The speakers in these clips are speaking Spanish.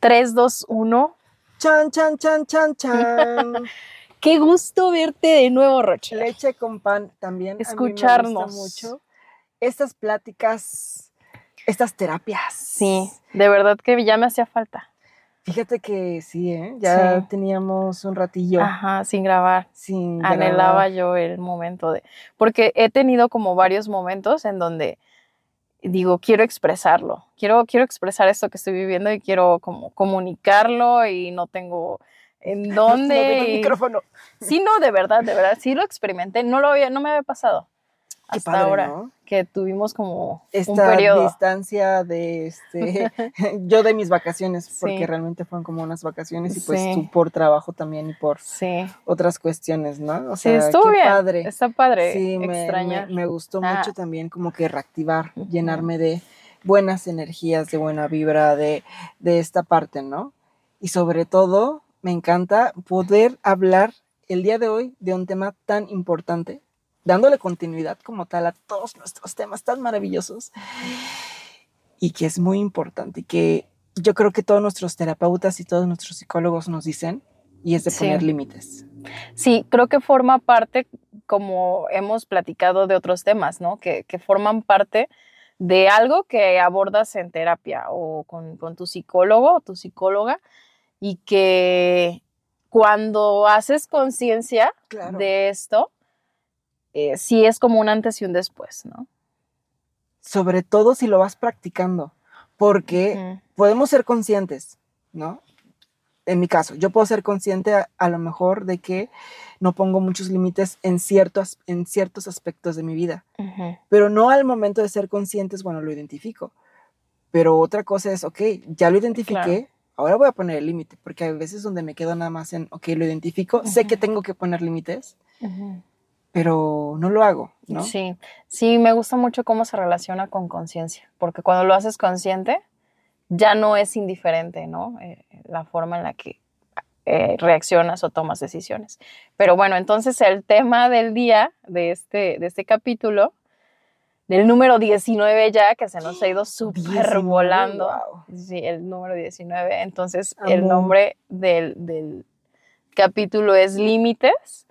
3, 2, 1. Chan, chan, chan, chan, chan. Qué gusto verte de nuevo, Roche. Leche con pan también. Escucharnos. A mí me gusta mucho. Estas pláticas, estas terapias. Sí, de verdad que ya me hacía falta. Fíjate que sí, ¿eh? ya Sí. teníamos un ratillo Ajá, sin grabar. sin Anhelaba grabar. yo el momento de. Porque he tenido como varios momentos en donde digo, quiero expresarlo. Quiero, quiero expresar esto que estoy viviendo y quiero como comunicarlo y no tengo en No dónde. tengo el y- micrófono. Sí, no, de verdad, de verdad. Sí lo experimenté. No lo había, no me había pasado. Hasta padre, ahora. ¿no? Que tuvimos como un Esta periodo. distancia de este, yo de mis vacaciones, porque Sí. realmente fueron como unas vacaciones y pues Sí. tú por trabajo también y por Sí. otras cuestiones, ¿no? O Sí, sea, estuvo qué bien. padre. Está padre. Sí, me, me, extrañar. me gustó Ah. mucho también como que reactivar, llenarme de buenas energías, de buena vibra, de, de esta parte, ¿no? Y sobre todo, me encanta poder hablar el día de hoy de un tema tan importante, dándole continuidad como tal a todos nuestros temas tan maravillosos y que es muy importante y que yo creo que todos nuestros terapeutas y todos nuestros psicólogos nos dicen y es de Sí. poner límites. Sí, creo que forma parte, como hemos platicado de otros temas, ¿no? Que, que forman parte de algo que abordas en terapia o con, con tu psicólogo o tu psicóloga y que cuando haces conciencia Claro. de esto, eh, sí es como un antes y un después, ¿no? sobre todo si lo vas practicando, porque podemos ser conscientes, ¿no? En mi caso, yo puedo ser consciente a, a lo mejor de que no pongo muchos límites en ciertos, en ciertos aspectos de mi vida, pero no al momento de ser conscientes, bueno, lo identifico. Pero otra cosa es, ok, ya lo identifiqué, ahora voy a poner el límite, porque hay veces donde me quedo nada más en, ok, lo identifico, sé que tengo que poner límites. Pero no lo hago, ¿no? Sí, sí, me gusta mucho cómo se relaciona con conciencia, porque cuando lo haces consciente, ya no es indiferente, ¿no? Eh, la forma en la que eh, reaccionas o tomas decisiones. Pero bueno, entonces el tema del día de este, de este capítulo, del número 19 ya, que se nos ha ido súper 19, volando. Sí, el número 19. Entonces, el nombre del, del capítulo es Límites.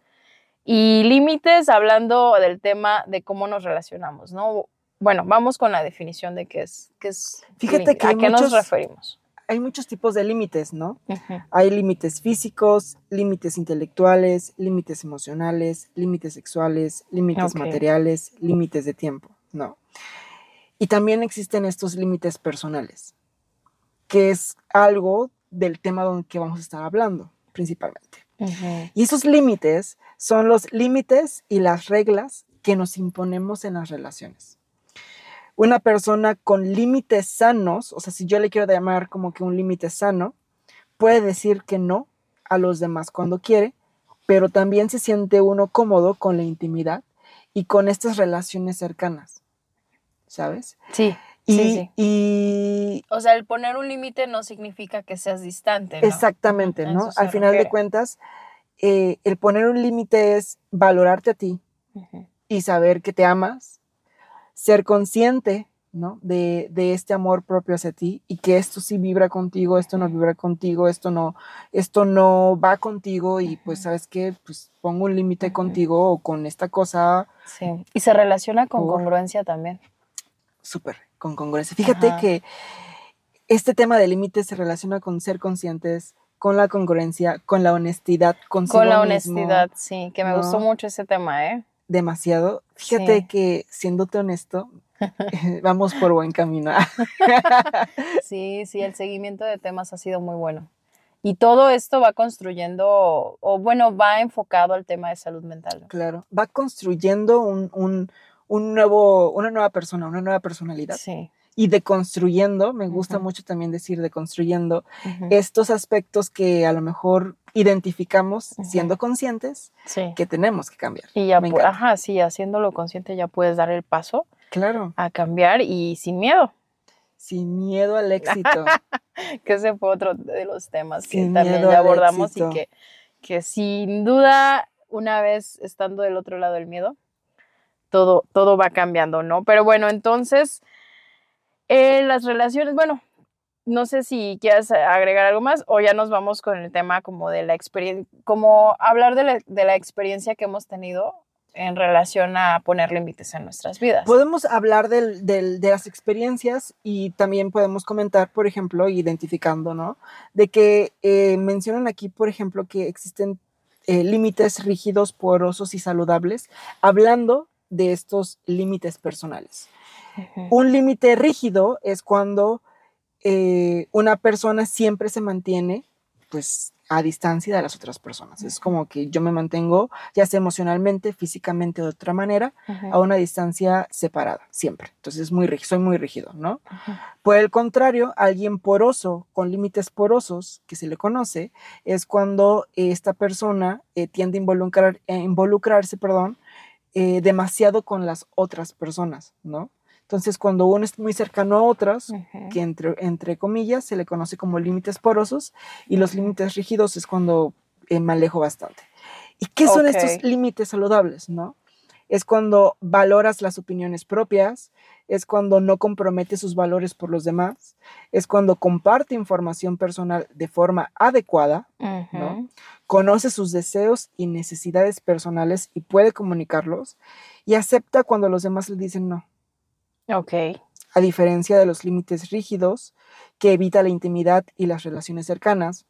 Y límites hablando del tema de cómo nos relacionamos, ¿no? Bueno, vamos con la definición de qué es. Qué es Fíjate límite. que ¿A qué nos muchos- referimos? Hay muchos tipos de límites, ¿no? Hay límites físicos, límites intelectuales, límites emocionales, límites sexuales, límites materiales, límites de tiempo, ¿no? Y también existen estos límites personales, que es algo del tema don- que vamos a estar hablando principalmente. Y esos límites son los límites y las reglas que nos imponemos en las relaciones. Una persona con límites sanos, o sea, si yo le quiero llamar como que un límite sano, puede decir que no a los demás cuando quiere, pero también se siente uno cómodo con la intimidad y con estas relaciones cercanas, ¿sabes? Sí, Y, sí, sí. y O sea, el poner un límite no significa que seas distante, ¿no? exactamente, ¿no? Al final de refiere. cuentas, eh, el poner un límite es valorarte a ti, Ujú, y saber que te amas, ser consciente ¿no? de, de este amor propio hacia ti y que esto sí vibra contigo, esto no vibra contigo, esto no, esto no va contigo y pues sabes que pues pongo un límite Ujú. contigo o con esta cosa Sí. Y se relaciona con Por- congruencia también. súper con congruencia. Fíjate Ajá. que este tema de límites se relaciona con ser conscientes, con la congruencia, con la honestidad, consigo Con la mismo, honestidad, sí, que me gustó mucho ese tema, ¿eh? demasiado. Fíjate Sí. que siéndote honesto, vamos por buen camino. Sí, sí, el seguimiento de temas ha sido muy bueno. Y todo esto va construyendo, o bueno, va enfocado al tema de salud mental. ¿no? Claro, va construyendo un, un- un nuevo, una nueva persona, una nueva personalidad. Sí. Y deconstruyendo, me gusta Ujú. mucho también decir deconstruyendo ujú, estos aspectos que a lo mejor identificamos Ujú. siendo conscientes Sí. que tenemos que cambiar. Y ya, me pu- encanta. ajá, sí, haciéndolo consciente ya puedes dar el paso Claro, a cambiar y sin miedo, sin miedo al éxito. que ese fue otro de los temas que Sin también ya abordamos y que, que sin duda, una vez estando del otro lado del miedo, todo, todo va cambiando, ¿no? Pero bueno, entonces, eh, las relaciones, bueno, no sé si quieres agregar algo más o ya nos vamos con el tema como de la experiencia, como hablar de la, de la experiencia que hemos tenido en relación a poner límites en nuestras vidas. Podemos hablar del, del, de las experiencias y también podemos comentar, por ejemplo, identificando, ¿no? De que eh, mencionan aquí, por ejemplo, que existen eh, límites rígidos, porosos y saludables, hablando de estos límites personales. Un límite rígido es cuando eh, una persona siempre se mantiene, pues, a distancia de las otras personas. Es como que yo me mantengo, ya sea emocionalmente, físicamente, de otra manera, a una distancia separada, siempre. Entonces, es muy rígido, soy muy rígido, ¿no? Por el contrario, alguien poroso, con límites porosos, que se le conoce, es cuando esta persona eh, tiende a involucrar, involucrarse, perdón, eh, demasiado con las otras personas, ¿no? Entonces, cuando uno es muy cercano a otras, que entre, entre comillas se le conoce como límites porosos, y los límites rígidos es cuando eh, me alejo bastante. ¿Y qué son estos límites saludables, no? Es cuando valoras las opiniones propias, es cuando no compromete sus valores por los demás, es cuando comparte información personal de forma adecuada, ¿no? conoce sus deseos y necesidades personales y puede comunicarlos, y acepta cuando los demás le dicen no. Ok. A diferencia de los límites rígidos, que evita la intimidad y las relaciones cercanas,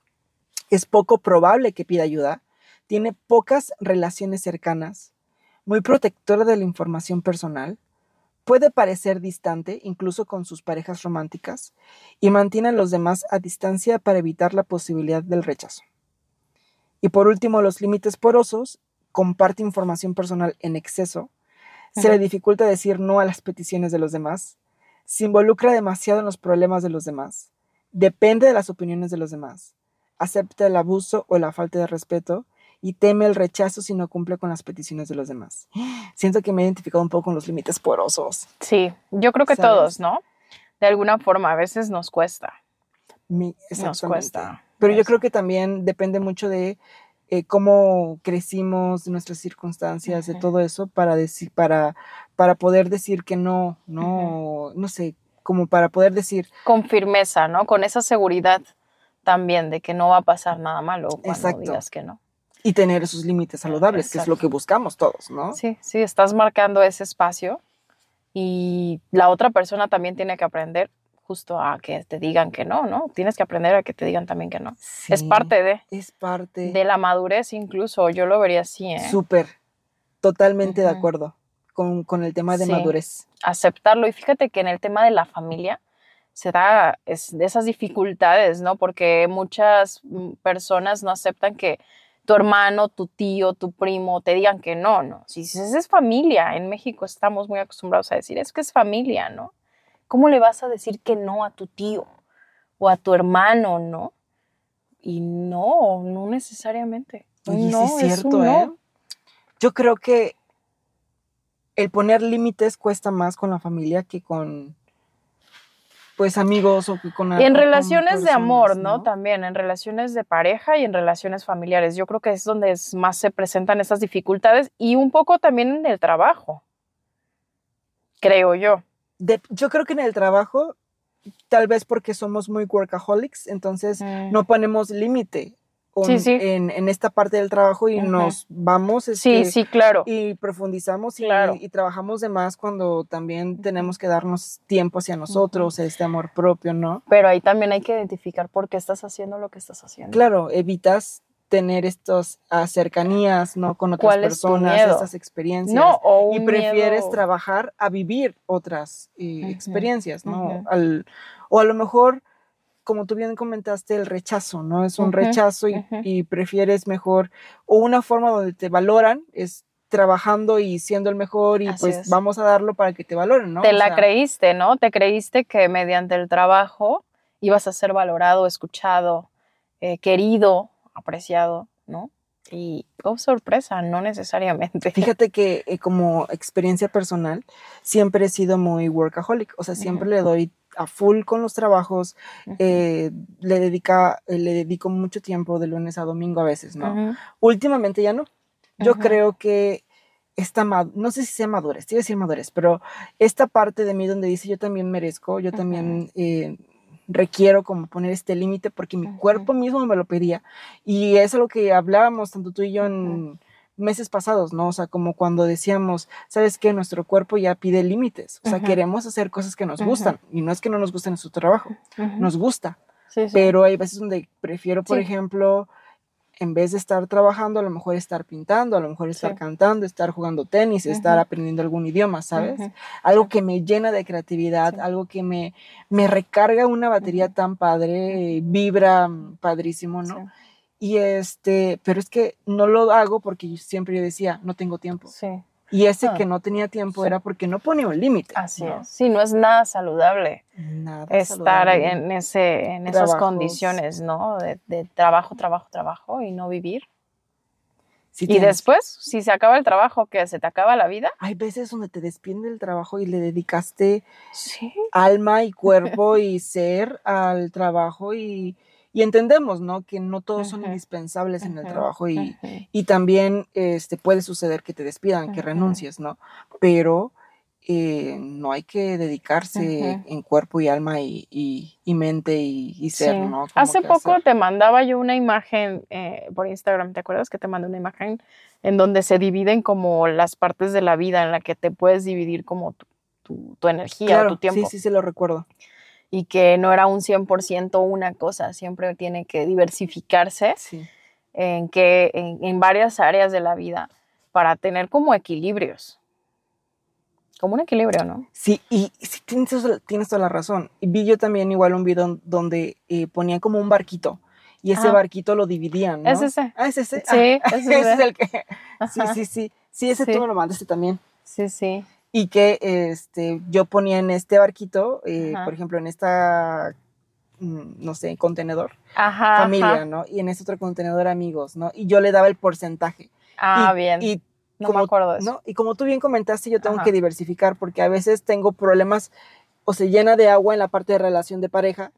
es poco probable que pida ayuda, tiene pocas relaciones cercanas, muy protectora de la información personal, puede parecer distante incluso con sus parejas románticas y mantiene a los demás a distancia para evitar la posibilidad del rechazo. Y por último, los límites porosos comparte información personal en exceso, se le dificulta decir no a las peticiones de los demás, se involucra demasiado en los problemas de los demás, depende de las opiniones de los demás, acepta el abuso o la falta de respeto y teme el rechazo si no cumple con las peticiones de los demás. Siento que me he identificado un poco con los límites porosos. Sí, yo creo que todos, ¿no? De alguna forma, a veces nos cuesta. nos cuesta. Pero yo creo que también depende mucho de eh, cómo crecimos, de nuestras circunstancias, de todo eso, para decir, para, para poder decir que no, no, no sé, como para poder decir. Con firmeza, ¿no? Con esa seguridad también de que no va a pasar nada malo cuando Exacto. digas que no. Y tener esos límites saludables, que es lo que buscamos todos, ¿no? Sí, sí, estás marcando ese espacio y la otra persona también tiene que aprender justo a que te digan que no, ¿no? Tienes que aprender a que te digan también que no. es parte de. Es parte. De la madurez incluso, yo lo vería así, ¿eh? Súper, totalmente de acuerdo con, el tema de madurez. Aceptarlo. Y fíjate que en el tema de la familia se da es esas dificultades, ¿no? Porque muchas mm, personas no aceptan que tu hermano, tu tío, tu primo te digan que no, ¿no? Si dices, es familia, en México estamos muy acostumbrados a decir, es que es familia, ¿no? ¿Cómo le vas a decir que no a tu tío o a tu hermano, no? Y no, no necesariamente. no, es cierto, ¿eh? Yo creo que el poner límites cuesta más con la familia que con pues amigos o con en relaciones de amor, ¿no? También en relaciones de pareja y en relaciones familiares. Yo creo que es donde más se presentan estas dificultades y un poco también en el trabajo. Creo yo yo creo que en el trabajo, tal vez porque somos muy workaholics, entonces mm. no ponemos límite En, esta parte del trabajo y nos vamos. sí, sí, claro. Y profundizamos y, trabajamos de más cuando también tenemos que darnos tiempo hacia nosotros, este amor propio, ¿no? Pero ahí también hay que identificar por qué estás haciendo lo que estás haciendo. Claro, evitas tener estas cercanías, ¿no? Con otras personas, estas experiencias. No, o y prefieres trabajar a vivir otras eh, experiencias, ¿no? o a lo mejor, como tú bien comentaste, el rechazo, ¿no? Es un rechazo y, prefieres mejor, o una forma donde te valoran es trabajando y siendo el mejor y pues vamos a darlo para que te valoren, ¿no? Te la creíste, ¿no? Te creíste que mediante el trabajo ibas a ser valorado, escuchado, eh, querido, apreciado, ¿no? Y, oh, sorpresa, no necesariamente. Fíjate que eh, como experiencia personal, siempre he sido muy workaholic, o sea, siempre le doy a full con los trabajos, eh, le, dedica, eh, le dedico mucho tiempo de lunes a domingo a veces, ¿no? Últimamente ya no. Yo creo que esta, no sé si sea madurez, quiero decir madurez, pero esta parte de mí donde dice yo también merezco, yo también requiero como poner este límite porque mi cuerpo mismo me lo pedía. Y es lo que hablábamos tanto tú y yo en meses pasados, ¿no? O sea, como cuando decíamos, ¿sabes qué? Nuestro cuerpo ya pide límites. O sea, queremos hacer cosas que nos gustan. Y no es que no nos guste nuestro trabajo, nos gusta. Pero hay veces donde prefiero, por ejemplo, en vez de estar trabajando, a lo mejor estar pintando, a lo mejor estar cantando, estar jugando tenis, estar aprendiendo algún idioma, ¿sabes? Algo que me llena de creatividad, algo que me, me recarga una batería tan padre, vibra padrísimo, ¿no? Y este, pero es que no lo hago porque siempre yo decía, no tengo tiempo. Sí. Y ese ah. que no tenía tiempo era porque no ponía un límite. Así es. Sí, no es nada saludable nada estar en, ese, en esas condiciones, ¿no? De, trabajo, trabajo, trabajo y no vivir. y después, si se acaba el trabajo, que se te acaba la vida. Hay veces donde te despiden del trabajo y le dedicaste alma y cuerpo y ser al trabajo y y entendemos, ¿no? Que no todos son indispensables en el trabajo y, y, también este, puede suceder que te despidan, que renuncies, ¿no? Pero eh, no hay que dedicarse en cuerpo y alma y, y, mente y, ser, ¿no? Hace poco te mandaba yo una imagen eh, por Instagram, ¿te acuerdas que te mandé una imagen en donde se dividen como las partes de la vida en la que te puedes dividir como tu, tu, energía, tu tiempo? Sí, sí, sí, lo recuerdo y que no era un 100% una cosa, siempre tiene que diversificarse en, que, en, varias áreas de la vida para tener como equilibrios. Como un equilibrio, ¿no? Sí, y, tienes, tienes, toda la razón. Vi yo también igual un video donde eh, ponía como un barquito y ese barquito lo dividían, ¿no? Es ese. Ah, es ese. Sí, ah, ese, es el que... Sí, sí, sí. Sí, ese tú me lo mandaste también. Sí, sí y que este, yo ponía en este barquito, eh, por ejemplo, en esta, mm, no sé, contenedor, familia, ¿no? Y en este otro contenedor amigos, ¿no? Y yo le daba el porcentaje. Ah, bien. Y no me acuerdo de eso. ¿no? Y como tú bien comentaste, yo tengo que diversificar porque a veces tengo problemas o se llena de agua en la parte de relación de pareja,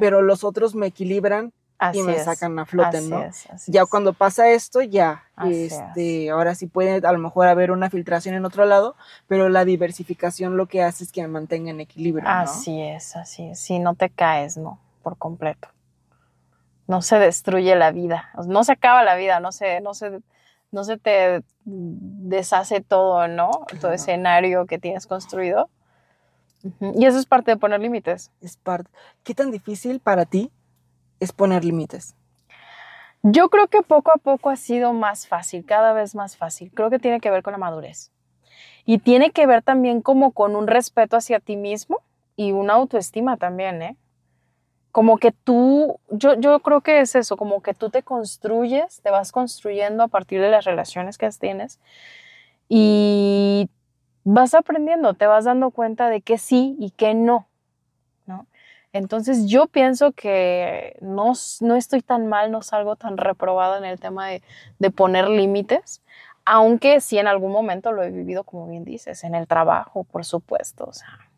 pero los otros me equilibran y me sacan a flote, ¿no? ya cuando pasa esto, ya, este, ahora sí puede a lo mejor haber una filtración en otro lado, pero la diversificación lo que hace es que me mantenga en equilibrio. Así es, así es. Si no te caes, ¿no? Por completo. No se destruye la vida, no se acaba la vida, no se, no se, no se te deshace todo, ¿no? Todo escenario que tienes construido. Y eso es parte de poner límites. Es parte. ¿Qué tan difícil para ti es poner límites? Yo creo que poco a poco ha sido más fácil, cada vez más fácil. Creo que tiene que ver con la madurez. Y tiene que ver también como con un respeto hacia ti mismo y una autoestima también, ¿eh? Como que tú, yo, yo creo que es eso, como que tú te construyes, te vas construyendo a partir de las relaciones que tienes y vas aprendiendo, te vas dando cuenta de que sí y que no. Entonces yo pienso que no, no estoy tan mal, no salgo tan reprobada en el tema de, de poner límites, aunque sí en algún momento lo he vivido, como bien dices, en el trabajo, por supuesto, o sea,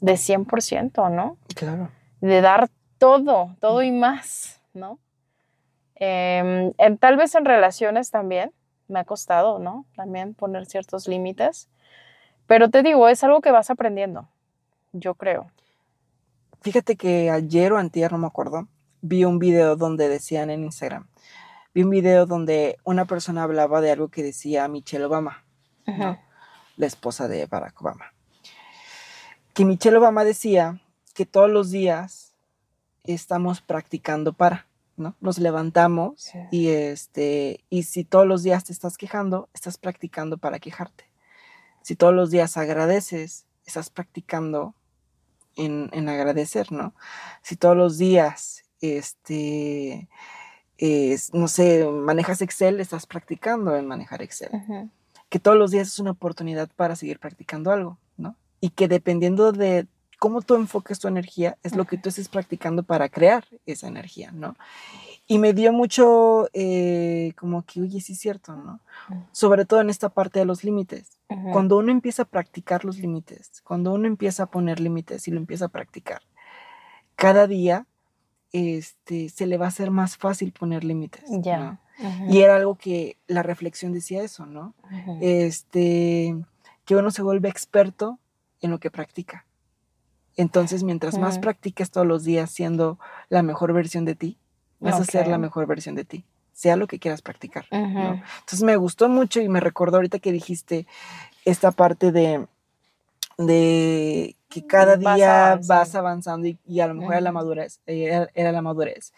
de 100%, ¿no? Claro. De dar todo, todo y más, ¿no? Em, tal vez en relaciones también, me ha costado, ¿no? También poner ciertos límites, pero te digo, es algo que vas aprendiendo, yo creo. Fíjate que ayer o antier, no me acuerdo, vi un video donde decían en Instagram, vi un video donde una persona hablaba de algo que decía Michelle Obama, la esposa de Barack Obama. Que Michelle Obama decía que todos los días estamos practicando para, ¿no? Nos levantamos y este y si todos los días te estás quejando, estás practicando para quejarte. Si todos los días agradeces, estás practicando en, agradecer, ¿no? Si todos los días, este, no sé, manejas Excel, estás practicando en manejar Excel. Que todos los días es una oportunidad para seguir practicando algo, ¿no? Y que dependiendo de cómo tú enfoques tu energía, es lo que tú estés practicando para crear esa energía, ¿no? Y me dio mucho eh, como que, oye, sí es cierto, ¿no? Sobre todo en esta parte de los límites. Cuando uno empieza a practicar los límites, cuando uno empieza a poner límites y lo empieza a practicar, cada día este, se le va a hacer más fácil poner límites. Ya. Y era algo que la reflexión decía eso, ¿no? Este, que uno se vuelve experto en lo que practica Entonces, mientras más practiques todos los días siendo la mejor versión de ti, vas a ser la mejor versión de ti, sea lo que quieras practicar. Entonces me gustó mucho y me recordó ahorita que dijiste esta parte de, de que cada Vas día avanzando. vas avanzando y, y a lo mejor era la madurez, era, era la madurez.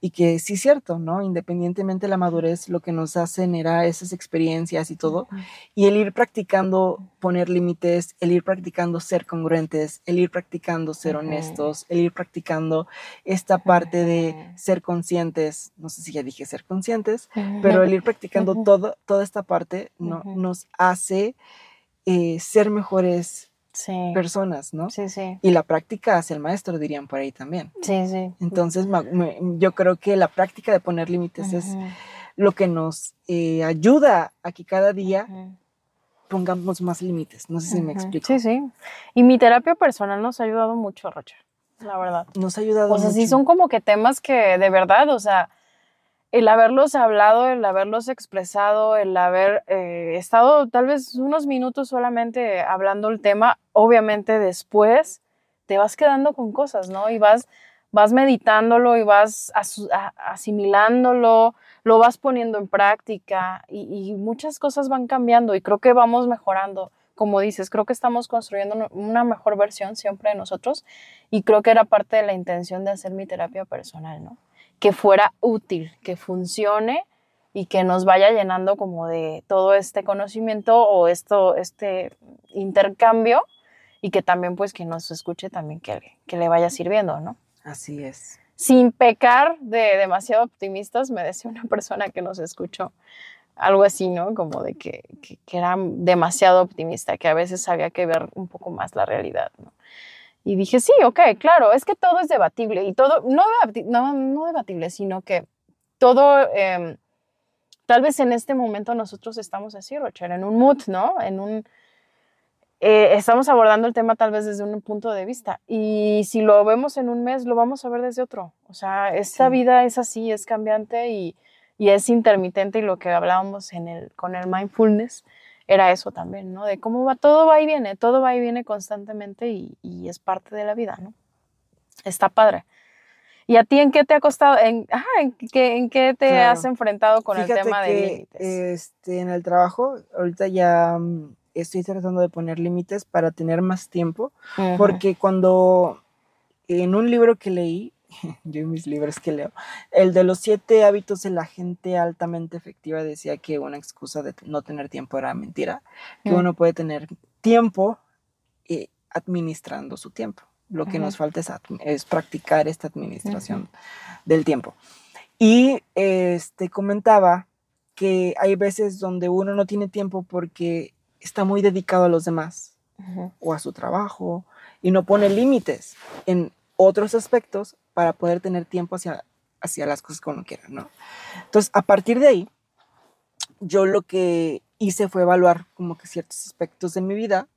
Y que sí es cierto, ¿no? Independientemente de la madurez, lo que nos hacen era esas experiencias y todo. Y el ir practicando poner límites, el ir practicando ser congruentes, el ir practicando ser honestos, el ir practicando esta parte de ser conscientes, no sé si ya dije ser conscientes, pero el ir practicando todo, toda esta parte no, nos hace eh, ser mejores Sí. personas, ¿no? Sí, sí. Y la práctica hace el maestro, dirían por ahí también. Sí, sí. Entonces, me- yo creo que la práctica de poner límites es lo que nos eh, ayuda a que cada día pongamos más límites. No sé si me explico. Sí, sí. Y mi terapia personal nos ha ayudado mucho, Rocha, la verdad. Nos ha ayudado O sea, sí mucho. son como que temas que de verdad, o sea, el haberlos hablado, el haberlos expresado, el haber eh, estado tal vez unos minutos solamente hablando el tema, obviamente después te vas quedando con cosas, ¿no? Y vas, vas meditándolo y vas asimilándolo, lo vas poniendo en práctica y, y muchas cosas van cambiando y creo que vamos mejorando. Como dices, creo que estamos construyendo una mejor versión siempre de nosotros y creo que era parte de la intención de hacer mi terapia personal, ¿no? Que fuera útil, que funcione y que nos vaya llenando como de todo este conocimiento o esto, este intercambio y que también pues quien nos escuche también que, que le vaya sirviendo, ¿no? Así es. Sin pecar de demasiado optimistas, me decía una persona que nos escuchó algo así, ¿no? Como de que, que, que era demasiado optimista, que a veces había que ver un poco más la realidad, ¿no? Y dije, sí, ok, claro, es que todo es debatible y todo, no, no, no debatible, sino que todo, eh, tal vez en este momento nosotros estamos así, Rocher, en un mood, ¿no? En un, eh, estamos abordando el tema tal vez desde un punto de vista y si lo vemos en un mes, lo vamos a ver desde otro. O sea, esta Sí. vida es así, es cambiante y, y es intermitente y lo que hablábamos en el, con el mindfulness era eso también, ¿no? De cómo va, todo va y viene, todo va y viene constantemente y, y es parte de la vida, ¿no? Está padre. ¿Y a ti en qué te ha costado, en, ajá, en qué, en qué te Claro. has enfrentado con Fíjate el tema de límites? Este, en el trabajo, ahorita ya mm, estoy tratando de poner límites para tener más tiempo, porque cuando en un libro que leí, yo y mis libros que leo, el de los siete hábitos de la gente altamente efectiva decía que una excusa de no tener tiempo era mentira, que Mm. uno puede tener tiempo eh, administrando su tiempo. Lo que nos falta es, es practicar esta administración del tiempo. Y este comentaba que hay veces donde uno no tiene tiempo porque está muy dedicado a los demás o a su trabajo y no pone límites en otros aspectos para poder tener tiempo hacia, hacia las cosas que uno ¿no? Entonces, a partir de ahí, yo lo que hice fue evaluar como que ciertos aspectos de mi vida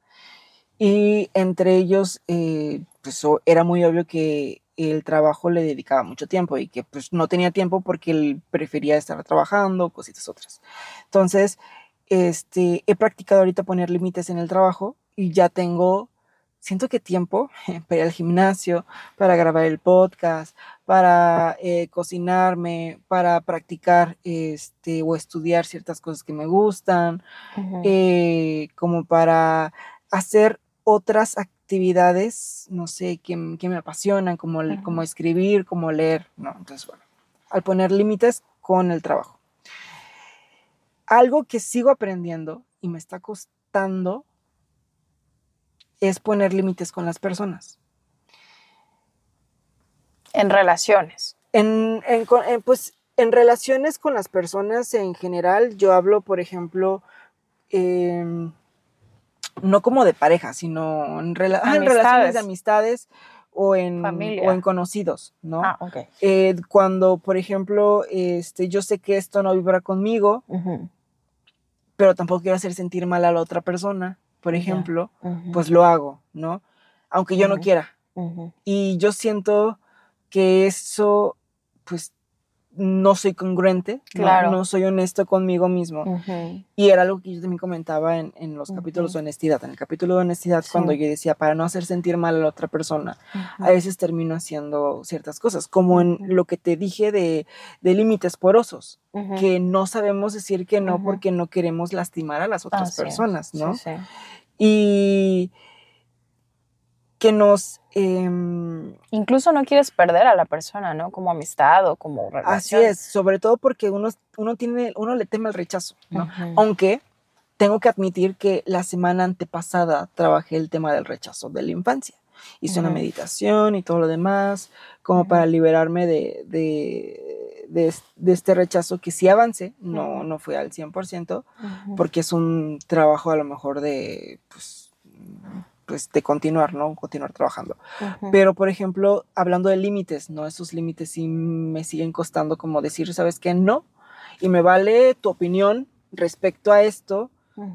y entre ellos, eh, pues era muy obvio que el trabajo le dedicaba mucho tiempo y que pues no tenía tiempo porque él prefería estar trabajando, cositas otras. Entonces, este, he practicado ahorita poner límites en el trabajo y ya tengo, siento que tiempo para ir al gimnasio, para grabar el podcast, para eh, cocinarme, para practicar este, o estudiar ciertas cosas que me gustan, eh, como para hacer otras actividades, no sé, que, me apasionan, como, como escribir, como leer, ¿no? Entonces, bueno, al poner límites con el trabajo. Algo que sigo aprendiendo y me está costando es poner límites con las personas. En relaciones. En, en pues, en relaciones con las personas en general, yo hablo, por ejemplo, em, no como de pareja, sino en, rela- ah, en relaciones de amistades o en, Familia. o en conocidos, ¿no? Ah, ok. Eh, cuando, por ejemplo, este, yo sé que esto no vibra conmigo, pero tampoco quiero hacer sentir mal a la otra persona, por ejemplo, pues lo hago, ¿no? Aunque yo no quiera. ujú. Y yo siento que eso, pues, no soy congruente, ¿no? Claro. no, soy honesto conmigo mismo. Y era algo que yo también comentaba en, en los capítulos de honestidad. En el capítulo de honestidad, Sí. cuando yo decía, para no hacer sentir mal a la otra persona, a veces termino haciendo ciertas cosas, como en lo que te dije de, de límites porosos, que no sabemos decir que no porque no queremos lastimar a las otras personas, ¿no? Sí. Y que nos... em, Incluso no quieres perder a la persona, ¿no? Como amistad o como así relación. es, sobre todo porque uno, uno, tiene, uno le teme al rechazo, ¿no? Ujú. Aunque tengo que admitir que la semana antepasada trabajé el tema del rechazo de la infancia. Hice una Ujú. meditación y todo lo demás, como Ujú. para liberarme de, de, de de este rechazo que sí avancé, no, no fue al 100%, Ujú. porque es un trabajo a lo mejor de, pues, pues de continuar, ¿no? Continuar trabajando. Pero, por ejemplo, hablando de límites, ¿no? Esos límites sí me siguen costando como decir, ¿sabes qué? No. Y me vale tu opinión respecto a esto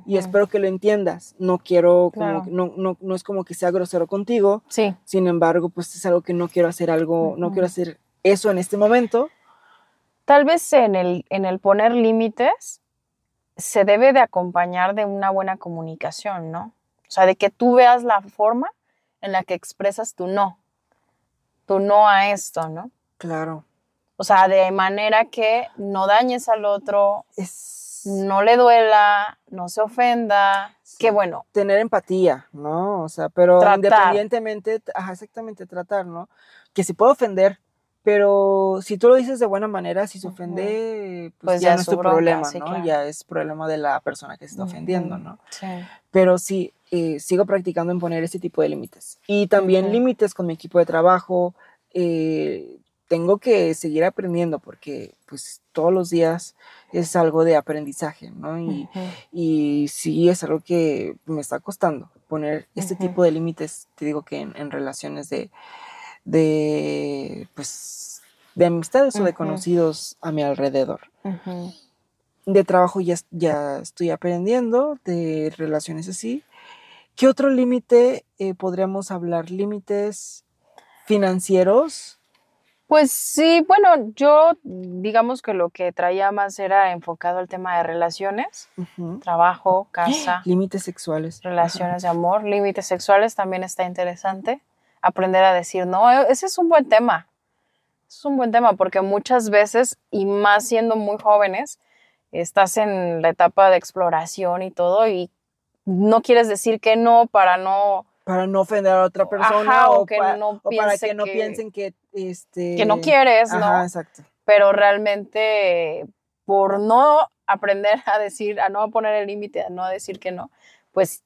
y espero que lo entiendas. No quiero, como Claro. que- no, no, no es como que sea grosero contigo, Sí, sin embargo, pues es algo que no quiero hacer algo, no quiero hacer eso en este momento. Tal vez en el, en el poner límites se debe de acompañar de una buena comunicación, ¿no? O sea, de que tú veas la forma en la que expresas tu no, tu no a esto, ¿no? Claro. O sea, de manera que no dañes al otro, Es no le duela, no se ofenda, Sí. que bueno, tener empatía, ¿no? O sea, pero Tratar. independientemente, ajá, exactamente, tratar, ¿no? Que se puede ofender, pero si tú lo dices de buena manera, si se ofende, pues, Pues ya, ya no es tu bronca, problema, sí, ¿no? claro. Ya es problema de la persona que se está ofendiendo. ¿no? sí. Pero sí, eh, sigo practicando en poner ese tipo de límites. Y también Ujú. límites con mi equipo de trabajo. eh, tengo que seguir aprendiendo porque pues todos los días es algo de aprendizaje, ¿no? Y, Ujú. y sí es algo que me está costando poner este Ujú. tipo de límites, te digo que en, en relaciones de, de, pues, de amistades o de conocidos a mi alrededor. De trabajo ya, ya estoy aprendiendo, de relaciones así. ¿Qué otro límite eh, podríamos hablar? ¿Límites financieros? Pues sí, bueno, yo digamos que lo que traía más era enfocado al tema de relaciones, trabajo, casa, Límites sexuales. relaciones de amor, límites sexuales también está interesante. Aprender a decir no, e- ese es un buen tema. Es un buen tema porque muchas veces, y más siendo muy jóvenes, estás en la etapa de exploración y todo y no quieres decir que no para no Para no ofender a otra persona Ajá, o o, que pa- no o para que no piensen que... Este, que no quieres, Ajá, ¿no? exacto. pero realmente por no aprender a decir, a no poner el límite, a no decir que no, pues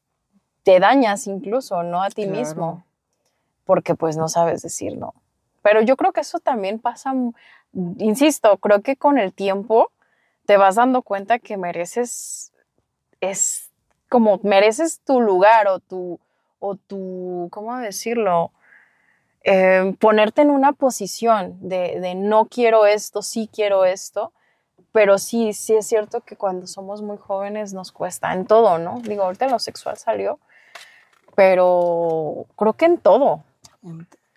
te dañas incluso, ¿no? A ti Claro. mismo, porque pues no sabes decir no. Pero yo creo que eso también pasa, insisto, creo que con el tiempo te vas dando cuenta que mereces, es como mereces tu lugar o tu, o tu, ¿cómo decirlo? eh, ponerte en una posición de, de no quiero esto, sí quiero esto, pero sí, sí es cierto que cuando somos muy jóvenes nos cuesta en todo, ¿no? Digo, ahorita lo sexual salió, pero creo que en todo.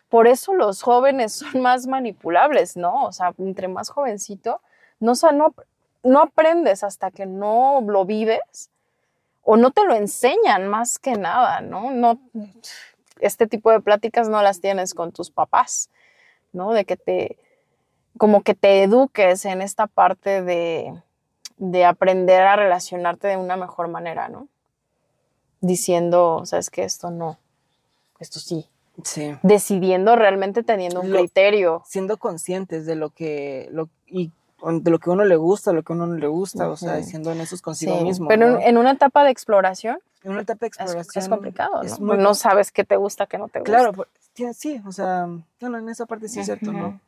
Por eso los jóvenes son más manipulables, ¿no? O sea, entre más jovencito, no, o sea, no, no aprendes hasta que no lo vives o no te lo enseñan más que nada, ¿no? No, este tipo de pláticas no las tienes con tus papás, ¿no? De que te, como que te eduques en esta parte de, de aprender a relacionarte de una mejor manera, ¿no? Diciendo, sabes que esto no, esto sí. Sí. Decidiendo realmente teniendo un Lo- criterio. Siendo conscientes de lo que... Lo, y de lo que uno le gusta, lo que uno no le gusta, o sea, siendo honestos consigo Sí, mismo. Pero ¿no? en, en una etapa de exploración En una etapa de es, exploración. es complicado, es ¿no? muy no sabes qué te gusta, qué no te gusta. Claro, sí, o sea, bueno, en esa parte sí es cierto. ¿no?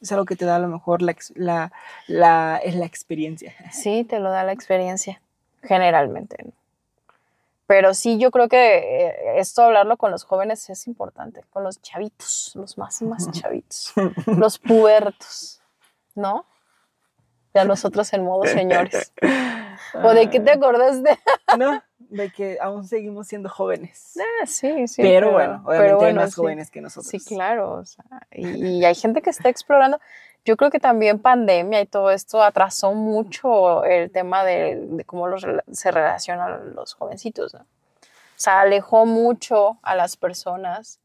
Es algo que te da a lo mejor la, la, la, la experiencia. Sí, te lo da la experiencia, generalmente. ¿no? Pero sí, yo creo que eh, esto hablarlo con los jóvenes es importante, con los chavitos, los más, más chavitos, los pubertos, ¿no? Ya nosotros en modo señores. ¿O de qué te acordás de? ¿No? De que aún seguimos siendo jóvenes. Ah, sí, sí. pero, bueno, obviamente pero hay bueno, más sí. jóvenes que nosotros. Sí, claro. o sea, y, y hay gente que está explorando. Yo creo que también pandemia y todo esto atrasó mucho el tema de, de cómo los, se relacionan los jovencitos, ¿no? O sea, alejó mucho a las personas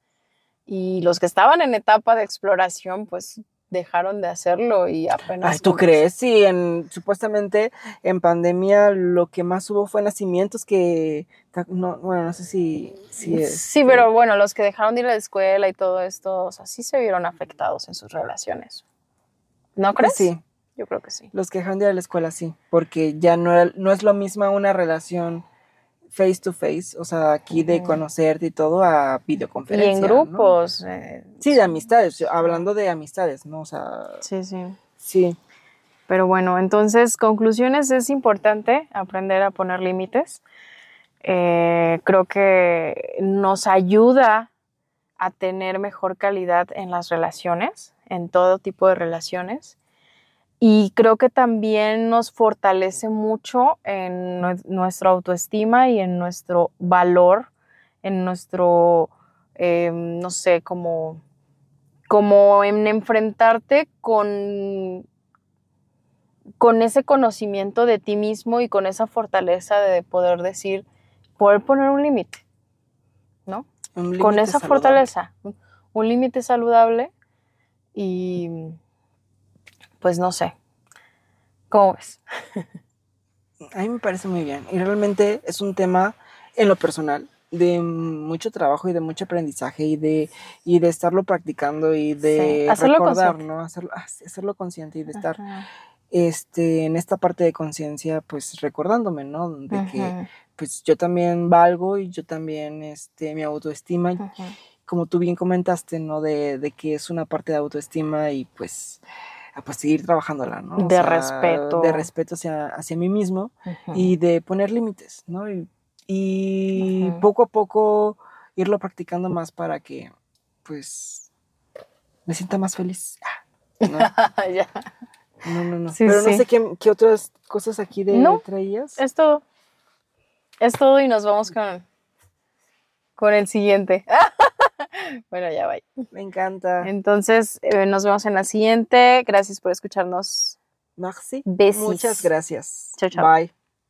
y los que estaban en etapa de exploración, pues dejaron de hacerlo y apenas... Ay, ¿tú crees? Sí, en, supuestamente en pandemia lo que más hubo fue nacimientos que, no, bueno, no sé si... si Sí, este, pero bueno, los que dejaron de ir a la escuela y todo esto, o sea, sí se vieron afectados en sus relaciones. ¿No crees? Sí, Yo creo que sí. los que dejaron de ir a la escuela sí, porque ya no, era- no es lo mismo una relación face to face, o sea, aquí de conocerte y todo a Y videoconferencia. en ¿no? grupos. eh, Sí, de amistades, hablando de amistades, ¿no? O sea, sí, sí. sí. Pero bueno, entonces, conclusiones, es importante aprender a poner límites. Eh, creo que nos ayuda a tener mejor calidad en las relaciones, en todo tipo de relaciones. Y creo que también nos fortalece mucho en nue- nuestra autoestima y en nuestro valor, en nuestro, eh, no sé, como, como en enfrentarte con con ese conocimiento de ti mismo y con esa fortaleza de poder decir, poder poner un límite, ¿no? un Con esa saludable. fortaleza, un límite saludable y pues no sé. ¿Cómo ves? A mí me parece muy bien. Y realmente es un tema, en lo personal, de mucho trabajo y de mucho aprendizaje y de, y de estarlo practicando y de Sí, hacerlo recordar, consciente. ¿no? Hacerlo, ah, hacerlo consciente y de estar Ajá, este, en esta parte de conciencia, pues recordándome, ¿no? De que pues yo también valgo y yo también, este, mi autoestima, ajá. Como tú bien comentaste, ¿no? De, de que es una parte de autoestima y pues, a, pues seguir trabajándola, ¿no? O De respeto. De respeto hacia, hacia mí mismo y de poner límites, ¿no? Y, y poco a poco irlo practicando más para que, pues, me sienta más feliz. Ah, ¿no? Ya. No, no, no. Sí, Pero no sé qué, qué otras cosas aquí de No, traías. Es todo. Es todo y nos vamos con, con el siguiente. bueno, ya va. Me encanta. Entonces, eh, nos vemos en la siguiente. Gracias por escucharnos. Merci. Besis. Muchas gracias. Chao, chao. Bye.